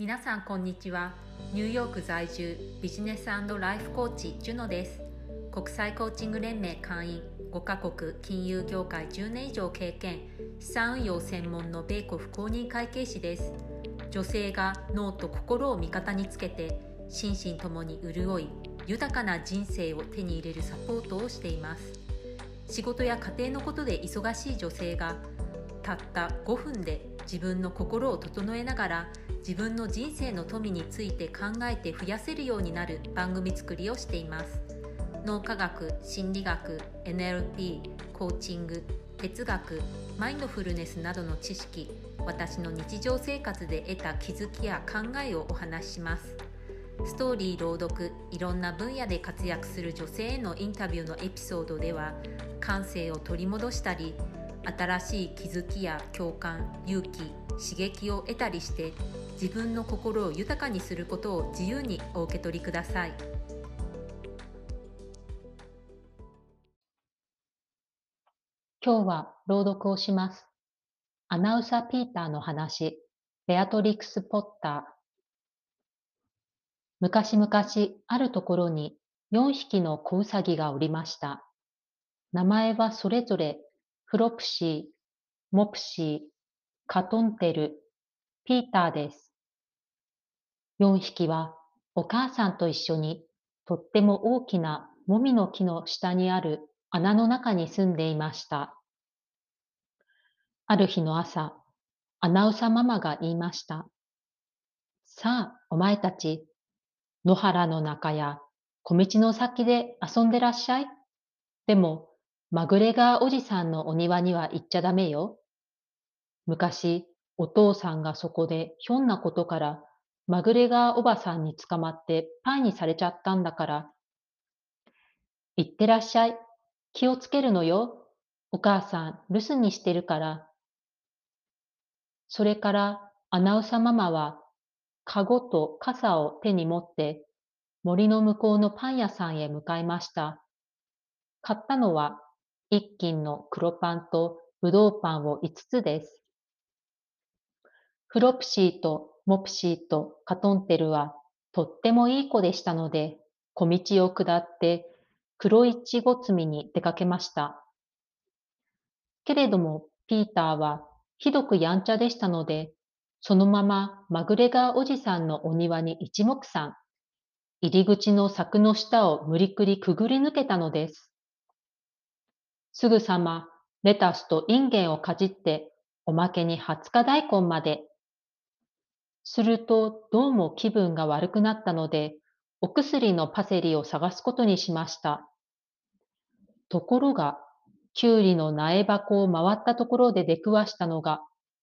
皆さんこんにちは。ニューヨーク在住ビジネスライフコーチジュノです。国際コーチング連盟会員5カ国金融業界10年以上経験資産運用専門の米国公認会計士です。女性が脳と心を味方につけて心身ともに潤い豊かな人生を手に入れるサポートをしています。仕事や家庭のことで忙しい女性がたった5分で自分の心を整えながら自分の人生の富について考えて増やせるようになる番組作りをしています。脳科学心理学 NLP コーチング哲学マインドフルネスなどの知識私の日常生活で得た気づきや考えをお話しします。ストーリー朗読いろんな分野で活躍する女性へのインタビューのエピソードでは感性を取り戻したり新しい気づきや共感勇気刺激を得たりして自分の心を豊かにすることを自由にお受け取りください。今日は朗読をします。アナウンサー・ピーターの話ベアトリックス・ポッター。昔々あるところに4匹の子ウサギがおりました。名前はそれぞれフロプシー、モプシー、カトンテル、ピーターです。4匹はお母さんと一緒にとっても大きなもみの木の下にある穴の中に住んでいました。ある日の朝、アナウサママが言いました。さあ、お前たち、野原の中や小道の先で遊んでらっしゃい。でも、マグレガーおじさんのお庭には行っちゃダメよ。昔、お父さんがそこでひょんなことからマグレガーおばさんに捕まってパイにされちゃったんだから。行ってらっしゃい。気をつけるのよ。お母さん留守にしてるから。それからアナウサママはかごと傘を手に持って森の向こうのパン屋さんへ向かいました。買ったのは一斤の黒パンとぶどうパンを5つです。フロプシーとモプシーとカトンテルはとってもいい子でしたので、小道を下って黒いちご摘みに出かけました。けれどもピーターはひどくやんちゃでしたので、そのままマグレガーおじさんのお庭に一目散、入り口の柵の下を無理くりくぐり抜けたのです。すぐさまレタスとインゲンをかじって、おまけに20日大根まで。するとどうも気分が悪くなったので、お薬のパセリを探すことにしました。ところが、きゅうりの苗箱を回ったところで出くわしたのが、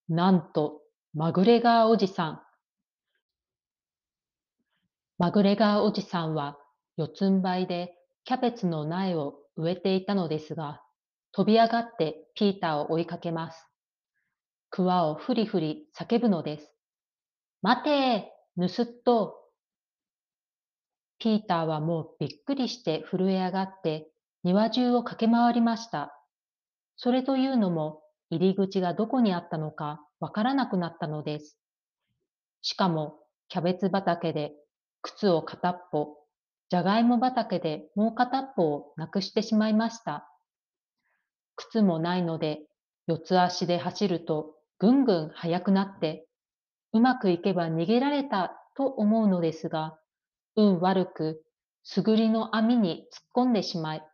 なんとマグレガーおじさん。マグレガーおじさんは四つん這いでキャベツの苗を植えていたのですが、飛び上がってピーターを追いかけます。クワをふりふり叫ぶのです。待て盗っ人ピーターはもうびっくりして震え上がって庭中を駆け回りました。それというのも入り口がどこにあったのかわからなくなったのです。しかも、キャベツ畑で靴を片っぽ、じゃがいも畑でもう片っぽをなくしてしまいました。靴もないので、四つ足で走るとぐんぐん速くなって、うまくいけば逃げられたと思うのですが、運悪く、すぐりの網に突っ込んでしまい、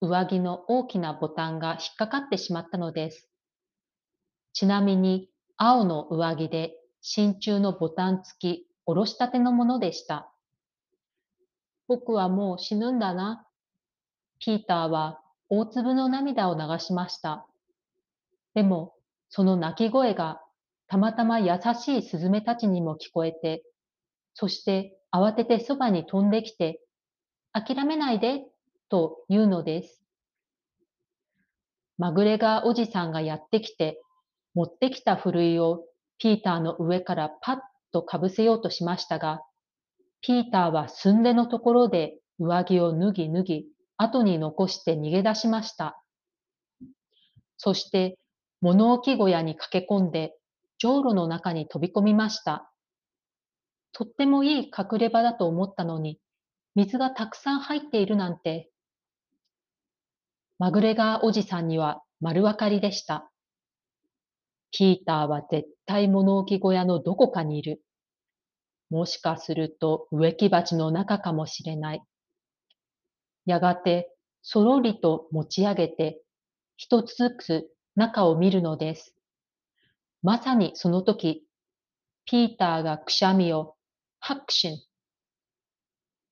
上着の大きなボタンが引っかかってしまったのです。ちなみに、青の上着で真鍮のボタン付きおろしたてのものでした。僕はもう死ぬんだな。ピーターは大粒の涙を流しました。でも、その泣き声がたまたま優しいスズメたちにも聞こえて、そして慌ててそばに飛んできて、諦めないで、と言うのです。マグレガーおじさんがやってきて、持ってきたふるいをピーターの上からパッとかぶせようとしましたが、ピーターはすんでのところで上着を脱ぎ脱ぎ、後に残して逃げ出しました。そして、物置小屋に駆け込んで、じょうろの中に飛び込みました。とってもいい隠れ場だと思ったのに、水がたくさん入っているなんて。マグレガーおじさんには丸分かりでした。ピーターは絶対物置小屋のどこかにいる。もしかすると植木鉢の中かもしれない。やがて、そろりと持ち上げて、一つずつ中を見るのです。まさにその時、ピーターがくしゃみを、ハクシン。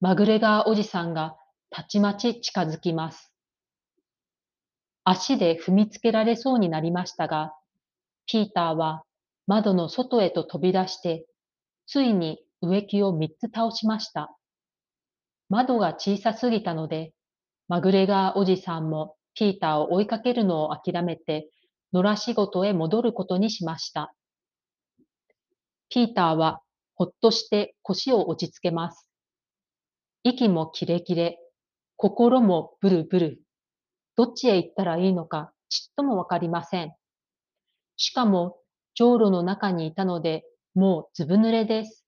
マグレガーおじさんがたちまち近づきます。足で踏みつけられそうになりましたが、ピーターは窓の外へと飛び出して、ついに植木を三つ倒しました。窓が小さすぎたので、マグレガーおじさんもピーターを追いかけるのを諦めて、野良仕事へ戻ることにしました。ピーターはほっとして腰を落ち着けます。息もキレキレ、心もブルブル。どっちへ行ったらいいのかちっともわかりません。しかも、じょうろの中にいたので、もうずぶ濡れです。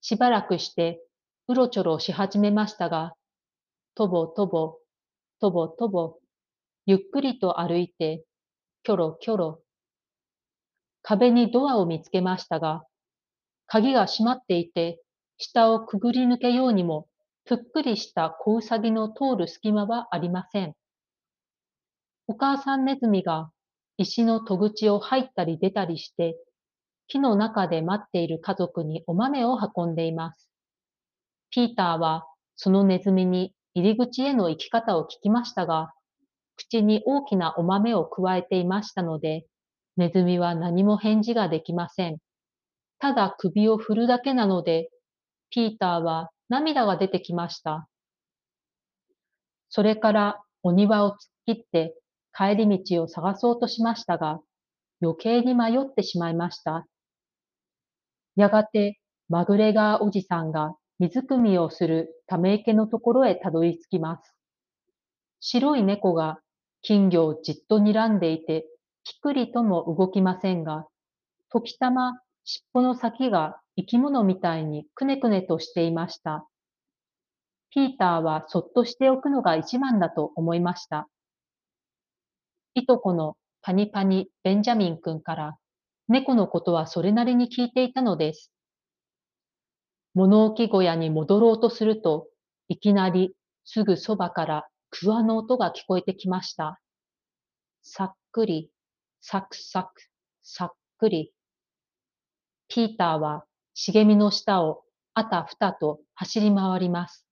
しばらくして、うろちょろし始めましたが、とぼとぼ、とぼとぼ、ゆっくりと歩いて、キョロキョロ。壁にドアを見つけましたが、鍵が閉まっていて、下をくぐり抜けようにも、ぷっくりした子うさぎの通る隙間はありません。お母さんネズミが石の戸口を入ったり出たりして、木の中で待っている家族にお豆を運んでいます。ピーターはそのネズミに入り口への行き方を聞きましたが、口に大きなお豆を加えていましたので、ネズミは何も返事ができません。ただ首を振るだけなので、ピーターは涙が出てきました。それからお庭を突っ切って帰り道を探そうとしましたが、余計に迷ってしまいました。やがて、マグレガーおじさんが水汲みをするため池のところへたどり着きます。白い猫が金魚をじっと睨んでいて、ぴくりとも動きませんが、時たま尻尾の先が生き物みたいにくねくねとしていました。ピーターはそっとしておくのが一番だと思いました。いとこのパニパニ・ベンジャミン君から猫のことはそれなりに聞いていたのです。物置小屋に戻ろうとすると、いきなりすぐそばからクワの音が聞こえてきました。さっくり、サクサク、さっくり。ピーターは茂みの下をあたふたと走り回ります。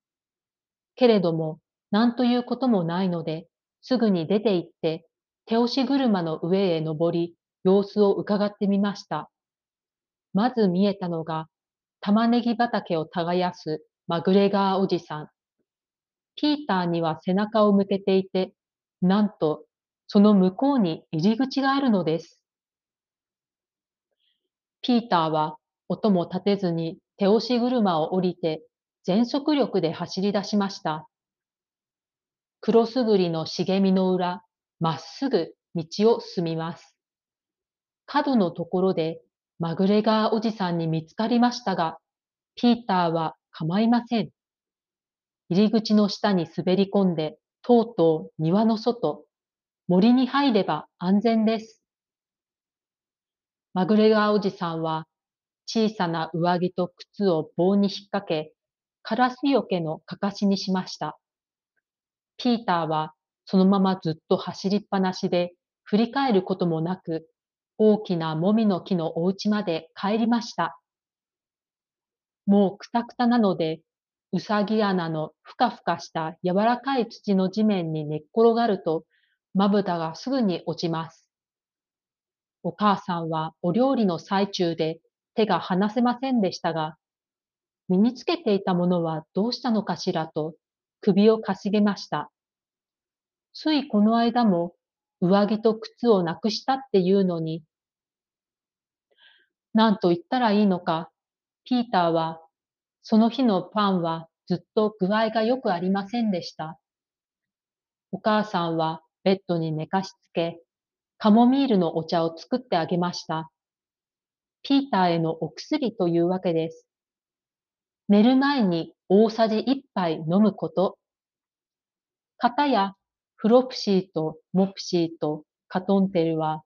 けれども、何ということもないので、すぐに出て行って手押し車の上へ登り、様子を伺ってみました。まず見えたのが、玉ねぎ畑を耕すマグレガーおじさん。ピーターには背中を向けていて、なんと、その向こうに入り口があるのです。ピーターは音も立てずに手押し車を降りて全速力で走り出しました。クロスグリの茂みの裏、まっすぐ道を進みます。角のところでマグレガーおじさんに見つかりましたが、ピーターは構いません。入り口の下に滑り込んで、とうとう庭の外、森に入れば安全です。マグレガーおじさんは小さな上着と靴を棒に引っ掛け、カラスよけのかかしにしました。ピーターはそのままずっと走りっぱなしで、振り返ることもなく、大きなもみの木のお家まで帰りました。もうくたくたなので、うさぎ穴のふかふかした柔らかい土の地面に寝っ転がると、まぶたがすぐに落ちます。お母さんはお料理の最中で手が離せませんでしたが、身につけていたものはどうしたのかしらと首をかしげました。ついこの間も上着と靴をなくしたっていうのに、何と言ったらいいのか、ピーターは、その日のパンはずっと具合がよくありませんでした。お母さんはベッドに寝かしつけ、カモミールのお茶を作ってあげました。ピーターへのお薬というわけです。寝る前に大さじ1杯飲むこと。かたやフロプシーとモプシーとカトンテルは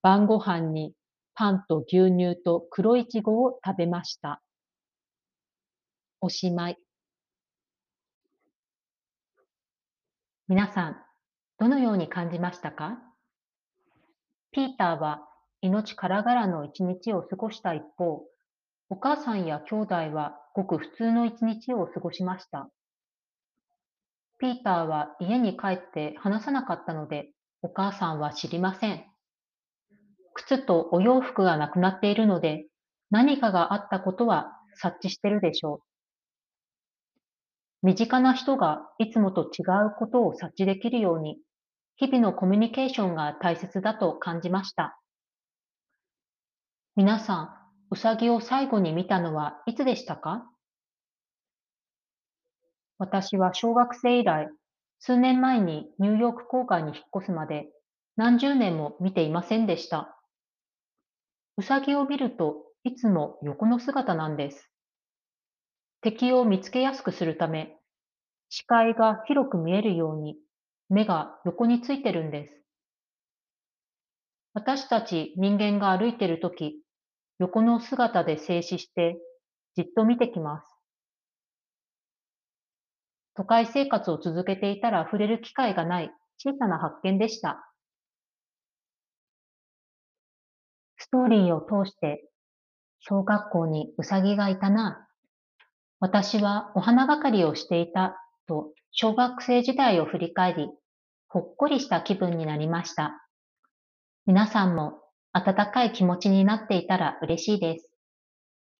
晩ご飯にパンと牛乳と黒いちごを食べました。おしまい。皆さん、どのように感じましたか？ピーターは命からがらの一日を過ごした一方、お母さんや兄弟はごく普通の一日を過ごしました。ピーターは家に帰って話さなかったので、お母さんは知りません。靴とお洋服がなくなっているので、何かがあったことは察知してるでしょう。身近な人がいつもと違うことを察知できるように、日々のコミュニケーションが大切だと感じました。皆さん、うさぎを最後に見たのはいつでしたか？私は小学生以来、数年前にニューヨーク郊外に引っ越すまで何十年も見ていませんでした。うさぎを見るといつも横の姿なんです。敵を見つけやすくするため、視界が広く見えるように目が横についてるんです。私たち人間が歩いてるとき、横の姿で静止してじっと見てきます。都会生活を続けていたら触れる機会がない小さな発見でした。ストーリーを通して小学校にうさぎがいたな私はお花係をしていたと小学生時代を振り返り、ほっこりした気分になりました。皆さんも温かい気持ちになっていたら嬉しいです。